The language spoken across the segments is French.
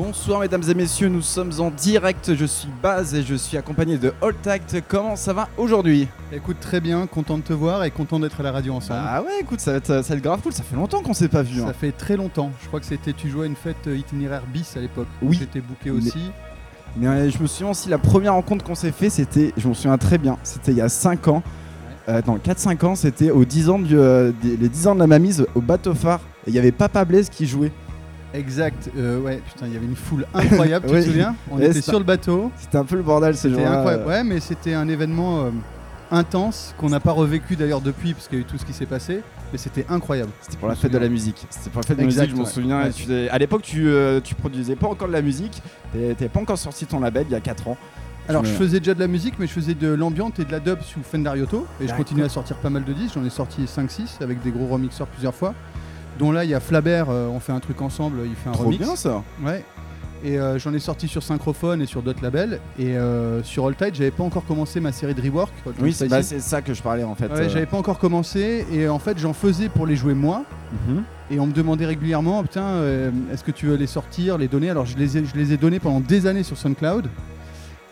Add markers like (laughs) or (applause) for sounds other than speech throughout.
Bonsoir mesdames et messieurs, nous sommes en direct, je suis Baz et je suis accompagné de Tact. Comment ça va aujourd'hui? Écoute très bien, content de te voir et content d'être à la radio ensemble. Ah ouais écoute ça va, être, ça va être grave cool, ça fait longtemps qu'on s'est pas vu. Ça hein. fait très longtemps, je crois que c'était tu jouais à une fête euh, itinéraire bis à l'époque. Oui. J'étais booké aussi. Mais euh, je me souviens aussi, la première rencontre qu'on s'est fait, c'était, je m'en souviens très bien, c'était il y a 5 ans. Euh, non, 4-5 ans, c'était aux 10 ans du, euh, des- les 10 ans de la mamise au bateau phare. Et il y avait Papa Blaise qui jouait. Exact, euh, ouais, putain, il y avait une foule (laughs) incroyable, tu Oui. te souviens? On Ouais, était sur le bateau, C'était un peu le bordel ce jour-là. Ouais, mais c'était un événement euh, intense qu'on n'a pas revécu d'ailleurs depuis parce qu'il y a eu tout ce qui s'est passé, mais c'était incroyable. C'était pour la fête de la musique. C'était pour la fête de la musique, je m'en ouais. souviens. Ouais. Et tu- à l'époque, tu, euh, tu produisais pas encore de la musique. T'avais pas encore sorti ton label il y a 4 ans. Alors je faisais déjà de la musique, mais je faisais de l'ambiante et de la dub sous Fender Yoto. Et je continue à sortir pas mal de disques. J'en ai sorti 5-6 avec des gros remixeurs plusieurs fois. Dont là, il y a Flabert, euh, on fait un truc ensemble, il fait un Trop remix. bien ça. Ouais. Et euh, j'en ai sorti sur Synchrophone et sur d'autres labels. Et euh, sur All Tide, j'avais pas encore commencé ma série de rework. All Oui, c'est Spicy. bah, c'est ça que je parlais en fait. Ouais, euh. j'avais pas encore commencé. Et en fait, j'en faisais pour les jouer moi. Mhm. Et on me demandait régulièrement, putain, euh, est-ce que tu veux les sortir, les donner? Alors je les ai, je les ai donnés pendant des années sur SoundCloud.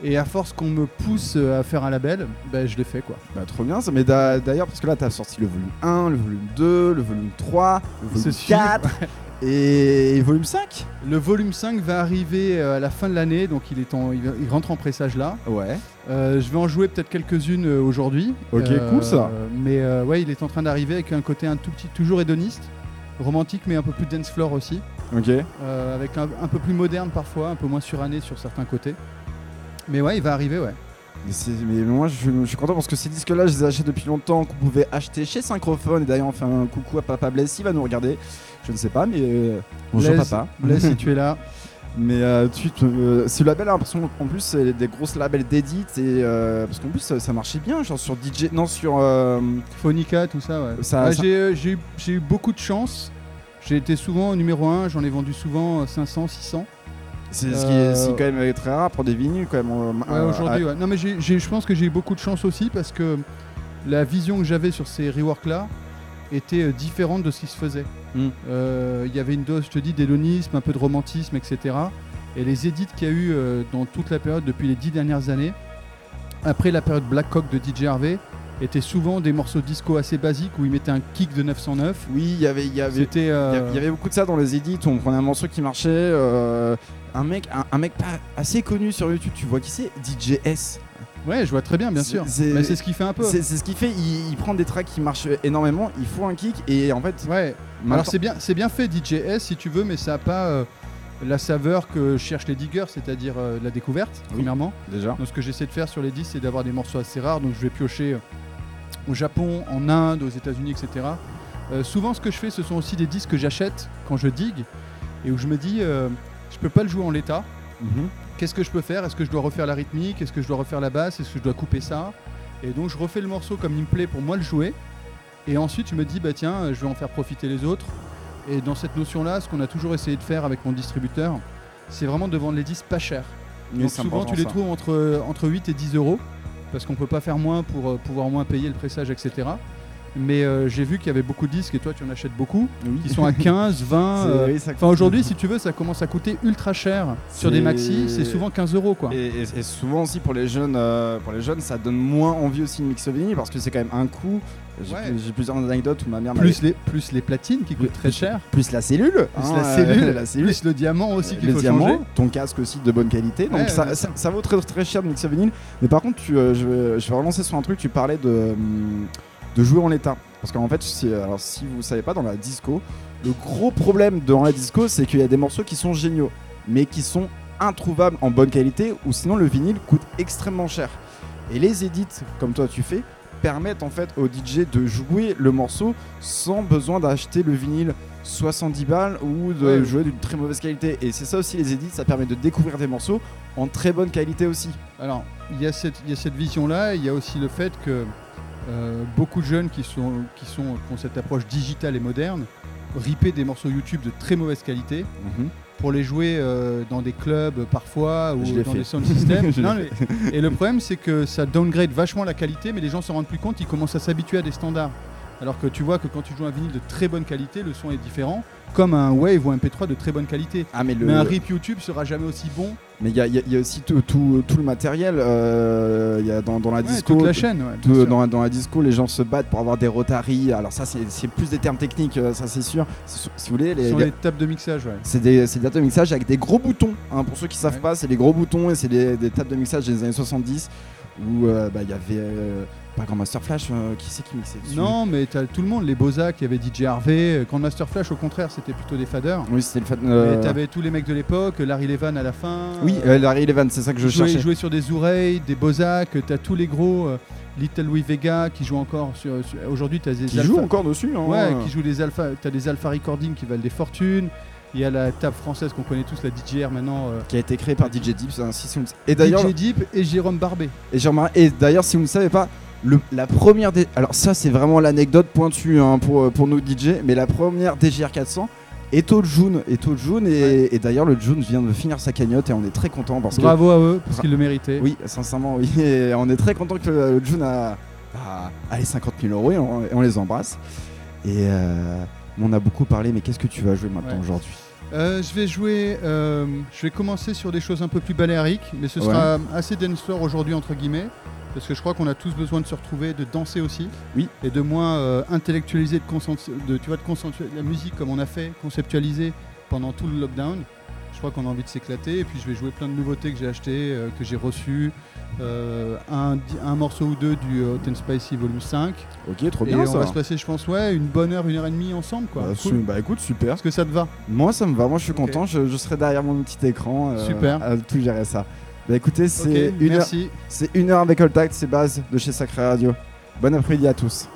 Et à force qu'on me pousse euh, à faire un label, bah, je l'ai fait quoi. Bah, trop bien ça. Mais d'a- d'ailleurs, parce que là, t'as sorti le volume 1, le volume 2, le volume 3, le volume Ce 4 et, et volume 5. Le volume 5 va arriver euh, à la fin de l'année, donc il, est en, il, rentre en pressage là. Ouais. Euh, je vais en jouer peut-être quelques-unes euh, aujourd'hui. Ok, cool, ça. Mais euh, ouais, il est en train d'arriver avec un côté un tout petit, toujours hédoniste, romantique, mais un peu plus dance floor aussi. Ok. Euh, avec un, un peu plus moderne parfois, un peu moins suranné sur certains côtés. Mais ouais, il va arriver, ouais. Mais, mais moi, je, je suis content parce que ces disques-là, je les ai achetés depuis longtemps, qu'on pouvait acheter chez Synchrophone. Et d'ailleurs, on fait un coucou à Papa Blaise, s'il va nous regarder. Je ne sais pas, mais euh, bonjour Blaise, papa. Blaise, si (laughs) tu es là. Mais euh, tu euh, ce label a l'impression en plus c'est des grosses labels d'édit et euh, parce qu'en plus ça, ça marchait bien genre sur DJ non sur euh, Phonica, tout ça, ouais. Ça- Ouais, ça- J'ai euh, j'ai eu- beaucoup de chance. J'ai été souvent numéro 1, j'en ai vendu souvent euh, 500, 600. C'est ce qui Euh, est, c'est quand même très rare pour des vinyles quand même euh, Ouais, euh, aujourd'hui, ouais. Non, mais je pense que j'ai eu beaucoup de chance aussi parce que la vision que j'avais sur ces reworks-là était euh, différente de ce qui se faisait. Mm. Euh, Il y avait une dose, je te dis, d'hédonisme, un peu de romantisme, etc. Et les édits qu'il y a eu euh, dans toute la période depuis les dix dernières années, après la période Black Cock de DJ Harvey, étaient souvent des morceaux disco assez basiques où ils mettaient un kick de 909. oui il y avait y avait C'était. il y euh, avait- il y avait beaucoup de ça dans les edits où on prenait un morceau qui marchait euh, un mec un, un mec pas assez connu sur YouTube tu vois qui c'est DJ S Ouais, je vois très bien, bien sûr. c'est- ce qu'il fait un peu. c'est ce qu'il fait il, il prend des tracks qui marchent énormément il faut un kick et en fait Ouais. Alors c'est bien, c'est bien fait DJS si tu veux, mais ça n'a pas euh, la saveur que cherchent les diggers, c'est-à-dire euh, la découverte, Oui. premièrement. déjà Donc ce que j'essaie de faire sur les disques, c'est d'avoir des morceaux assez rares. Donc je vais piocher euh, au Japon, en Inde, aux États-Unis, etc. Euh, souvent, ce que je fais, ce sont aussi des disques que j'achète quand je digue et où je me dis, euh, je peux pas le jouer en l'état. Mhm. Qu'est-ce que je peux faire? Est-ce que je dois refaire la rythmique? Est-ce que je dois refaire la basse? Est-ce que je dois couper ça? Et donc je refais le morceau comme il me plaît pour moi le jouer. Et ensuite je me dis bah tiens, je vais en faire profiter les autres. Et dans cette notion-là, ce qu'on a toujours essayé de faire avec mon distributeur, c'est vraiment de vendre les disques pas chers. Mais Donc souvent tu les ça. trouves entre, entre 8 et 10 euros parce qu'on peut pas faire moins pour euh, pouvoir moins payer le pressage, etc. Mais euh, j'ai vu qu'il y avait beaucoup de disques et toi tu en achètes beaucoup Oui. qui sont à (laughs) 15, 20. C'est- euh, oui, ça- Enfin aujourd'hui, si tu veux, ça commence à coûter ultra cher sur des maxi. C'est souvent 15 euros quoi. Et, et- et souvent aussi pour les jeunes, euh, pour les jeunes, ça donne moins envie aussi de mixer vinyle parce que c'est quand même un coût. J'ai Ouais. plusieurs anecdotes où ma mère Plus les, plus les platines qui coûtent très cher, plus la cellule, plus hein, la euh, cellule, la cellule, plus le diamant aussi qu'il faut diamants, changer. ton casque aussi de bonne qualité. Donc Ouais, ça, ça, ça vaut très très cher de mixer vinyle. Mais par contre, tu, je, vais, je vais relancer sur un truc. Tu parlais de, hum, de jouer en l'état. Parce qu'en fait, si, alors, si vous savez pas, dans la disco, le gros problème dans la disco, c'est qu'il y a des morceaux qui sont géniaux, mais qui sont introuvables en bonne qualité, ou sinon le vinyle coûte extrêmement cher. Et les edits, comme toi tu fais, permettent en fait au DJ de jouer le morceau sans besoin d'acheter le vinyle 70 balles ou de Ouais. jouer d'une très mauvaise qualité. Et c'est ça aussi les edits, ça permet de découvrir des morceaux en très bonne qualité aussi. Alors, il y a cette, il y a cette vision-là. Il y a aussi le fait que euh, beaucoup de jeunes qui, sont, qui, sont, qui ont cette approche digitale et moderne ripaient des morceaux YouTube de très mauvaise qualité pour les jouer euh, dans des clubs parfois ou dans fait. des sound systems. (laughs) Non, mais- et le problème, c'est que ça downgrade vachement la qualité, mais les gens s'en rendent plus compte, ils commencent à s'habituer à des standards. Alors que tu vois que quand tu joues un vinyle de très bonne qualité, le son est différent, comme un Wave ou un MP3 de très bonne qualité. Ah, mais le. Mais un rip YouTube sera jamais aussi bon. Mais il y a, y y aussi tout, tout- tout le matériel. euh, il y a dans, dans la Ouais, disco. toute la chaîne. ouais, tout- dans, la- dans la disco, les gens se battent pour avoir des rotaries. Alors, ça, c'est plus des termes techniques, euh, ça, c'est sûr. Si vous voulez, les, Sur les- les tables de mixage, ouais. c'est des, tables de mixage avec des gros boutons. hein. Pour ceux qui savent Ouais. pas, c'est des gros boutons et c'est des, des tables de mixage des années 70 où euh, bah, il y avait euh, pas Grandmaster Flash, euh, qui c'est qui mixait dessus Non, mais t'as tout le monde, les Bozak, il y avait DJ Harvey, euh, Grandmaster Flash, au contraire, c'était plutôt des faders. Oui, c'était le. Et euh, t'avais tous les mecs de l'époque, Larry Levan à la fin. Oui, euh, Larry Levan, c'est ça que je jouait, cherchais. jouait sur des oreilles, des Bozak, t'as tous les gros, Little Louis Vega qui joue encore sur. sur- Aujourd'hui, t'as des Qui alpha- joue encore dessus. hein. Ouais, qui joue des alpha, t'as des alpha recording qui valent des fortunes. Il y a la table française qu'on connaît tous, la DJR maintenant. euh, Qui a été créé par DJ Deep. c'est un- si- si vous- Et d'ailleurs, DJ Deep et Jérôme Barbet. Et, et d'ailleurs, si vous ne savez pas, le- la première. Alors, ça, c'est vraiment l'anecdote pointue hein, pour, euh, pour nous DJ. Mais la première DJR 400 est au June. Est au June et, et d'ailleurs, le June vient de finir sa cagnotte et on est très content parce Bravo à eux, parce qu'ils le méritaient. Oui, sincèrement, oui. (laughs) Et on est très content que le June a. a- a les 50 000 euros et on, et on les embrasse. Et. euh, on a beaucoup parlé, mais qu'est-ce que tu vas jouer maintenant Ouais. aujourd'hui? Euh, je vais jouer, euh, je vais commencer sur des choses un peu plus baléariques, mais ce sera assez dance aujourd'hui entre guillemets, parce que je crois qu'on a tous besoin de se retrouver, de danser aussi, Oui. et de moins euh, intellectualiser, de, de, tu vois, de concentrer la musique comme on a fait, conceptualiser pendant tout le lockdown. Je crois qu'on a envie de s'éclater, et puis je vais jouer plein de nouveautés que j'ai achetées, euh, que j'ai reçues, euh, un, un morceau ou deux du Hot and Spicy Volume 5, Ok, trop et bien on ça. va se passer, je pense, ouais, une bonne heure, une heure et demie ensemble, quoi. Bah, Cool. bah, écoute, super. Est-ce que ça te va? Moi, ça me va. Moi, je suis content. Je, je serai derrière mon petit écran. Super. À tout gérer ça. Bah, écoutez, c'est une, heure, une heure avec Contact. C'est base de chez Sacré Radio. Bon après-midi à tous.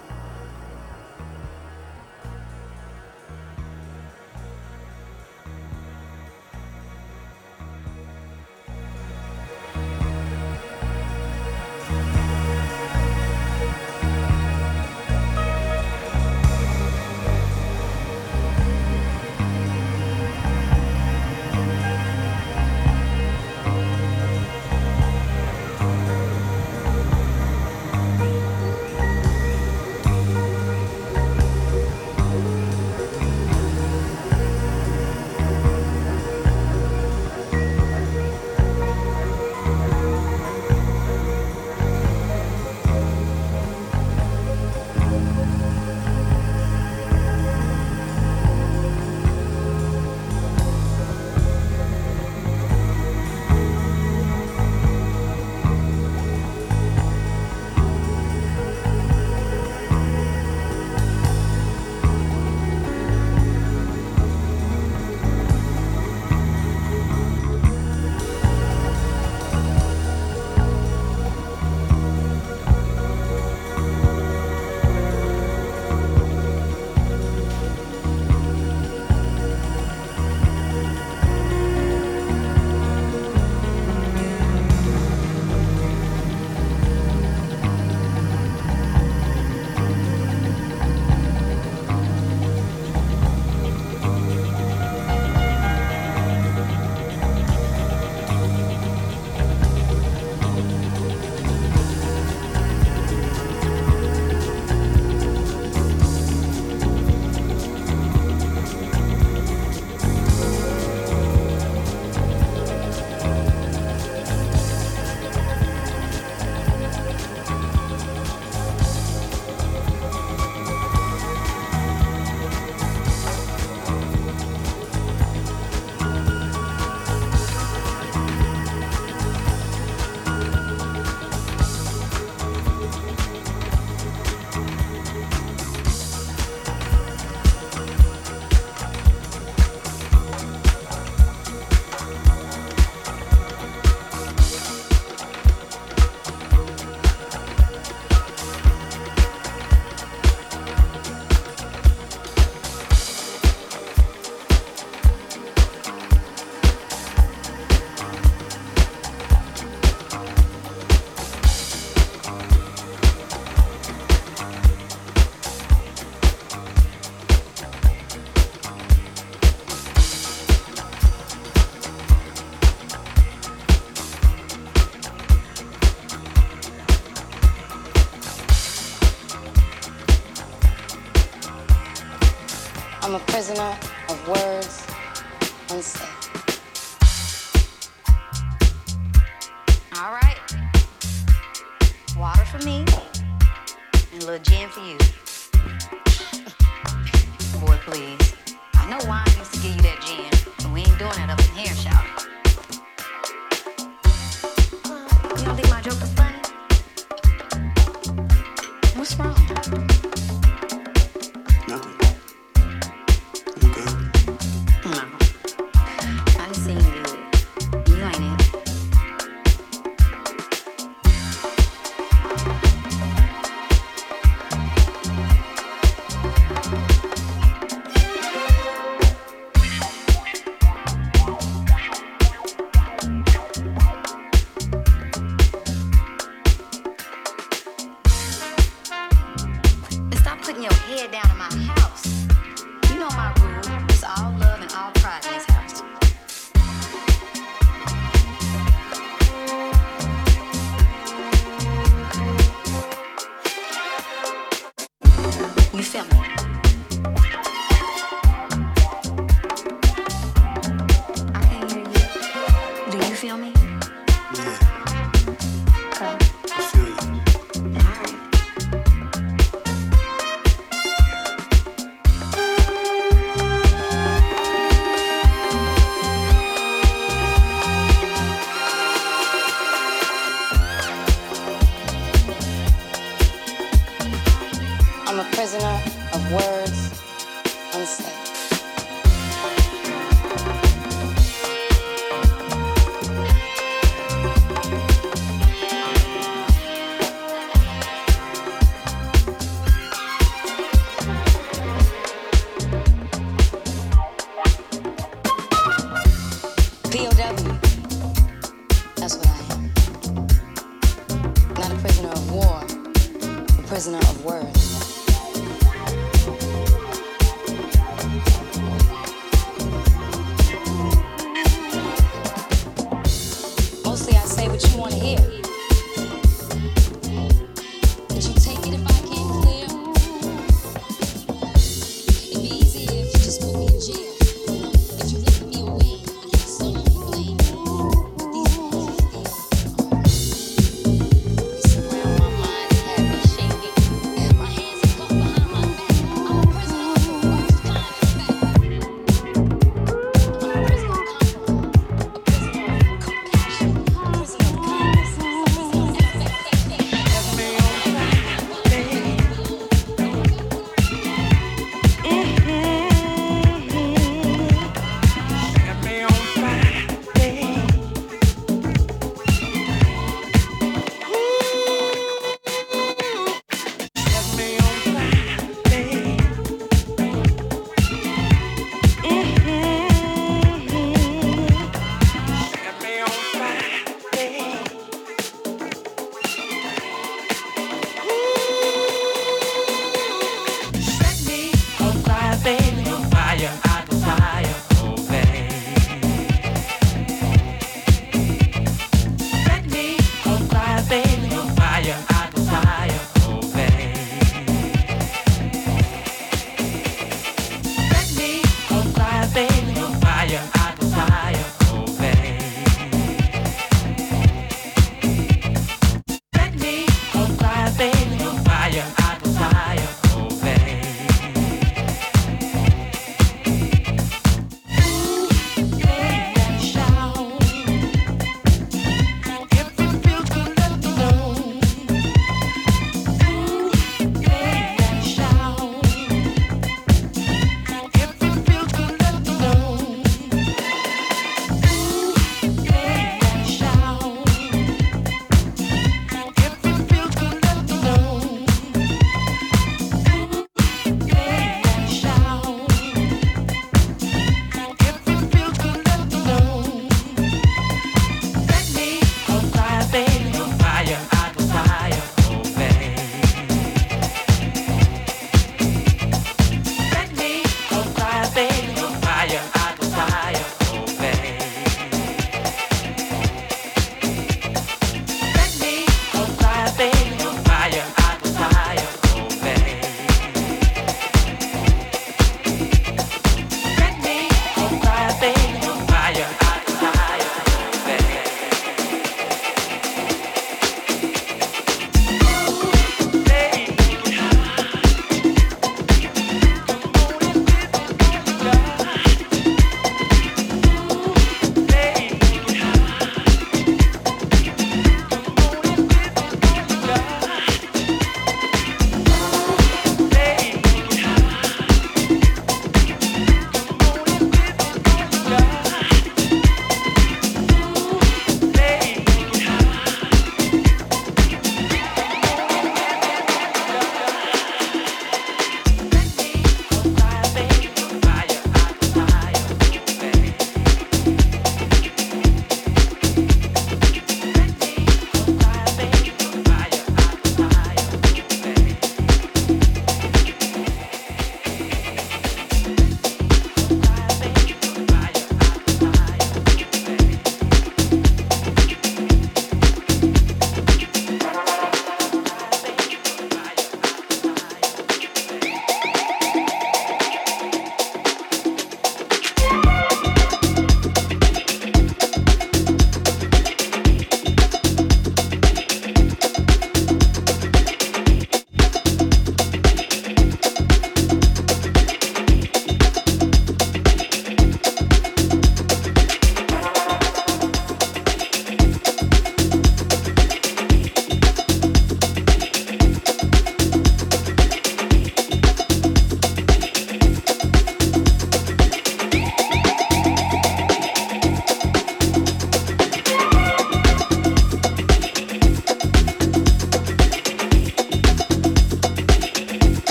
行。You feel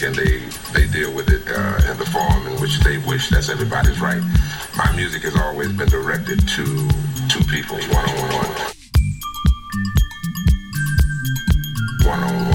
music and they they deal with it uh, in the form in which they wish. That's everybody's right. My music has always been directed to two people, one on one, one on one.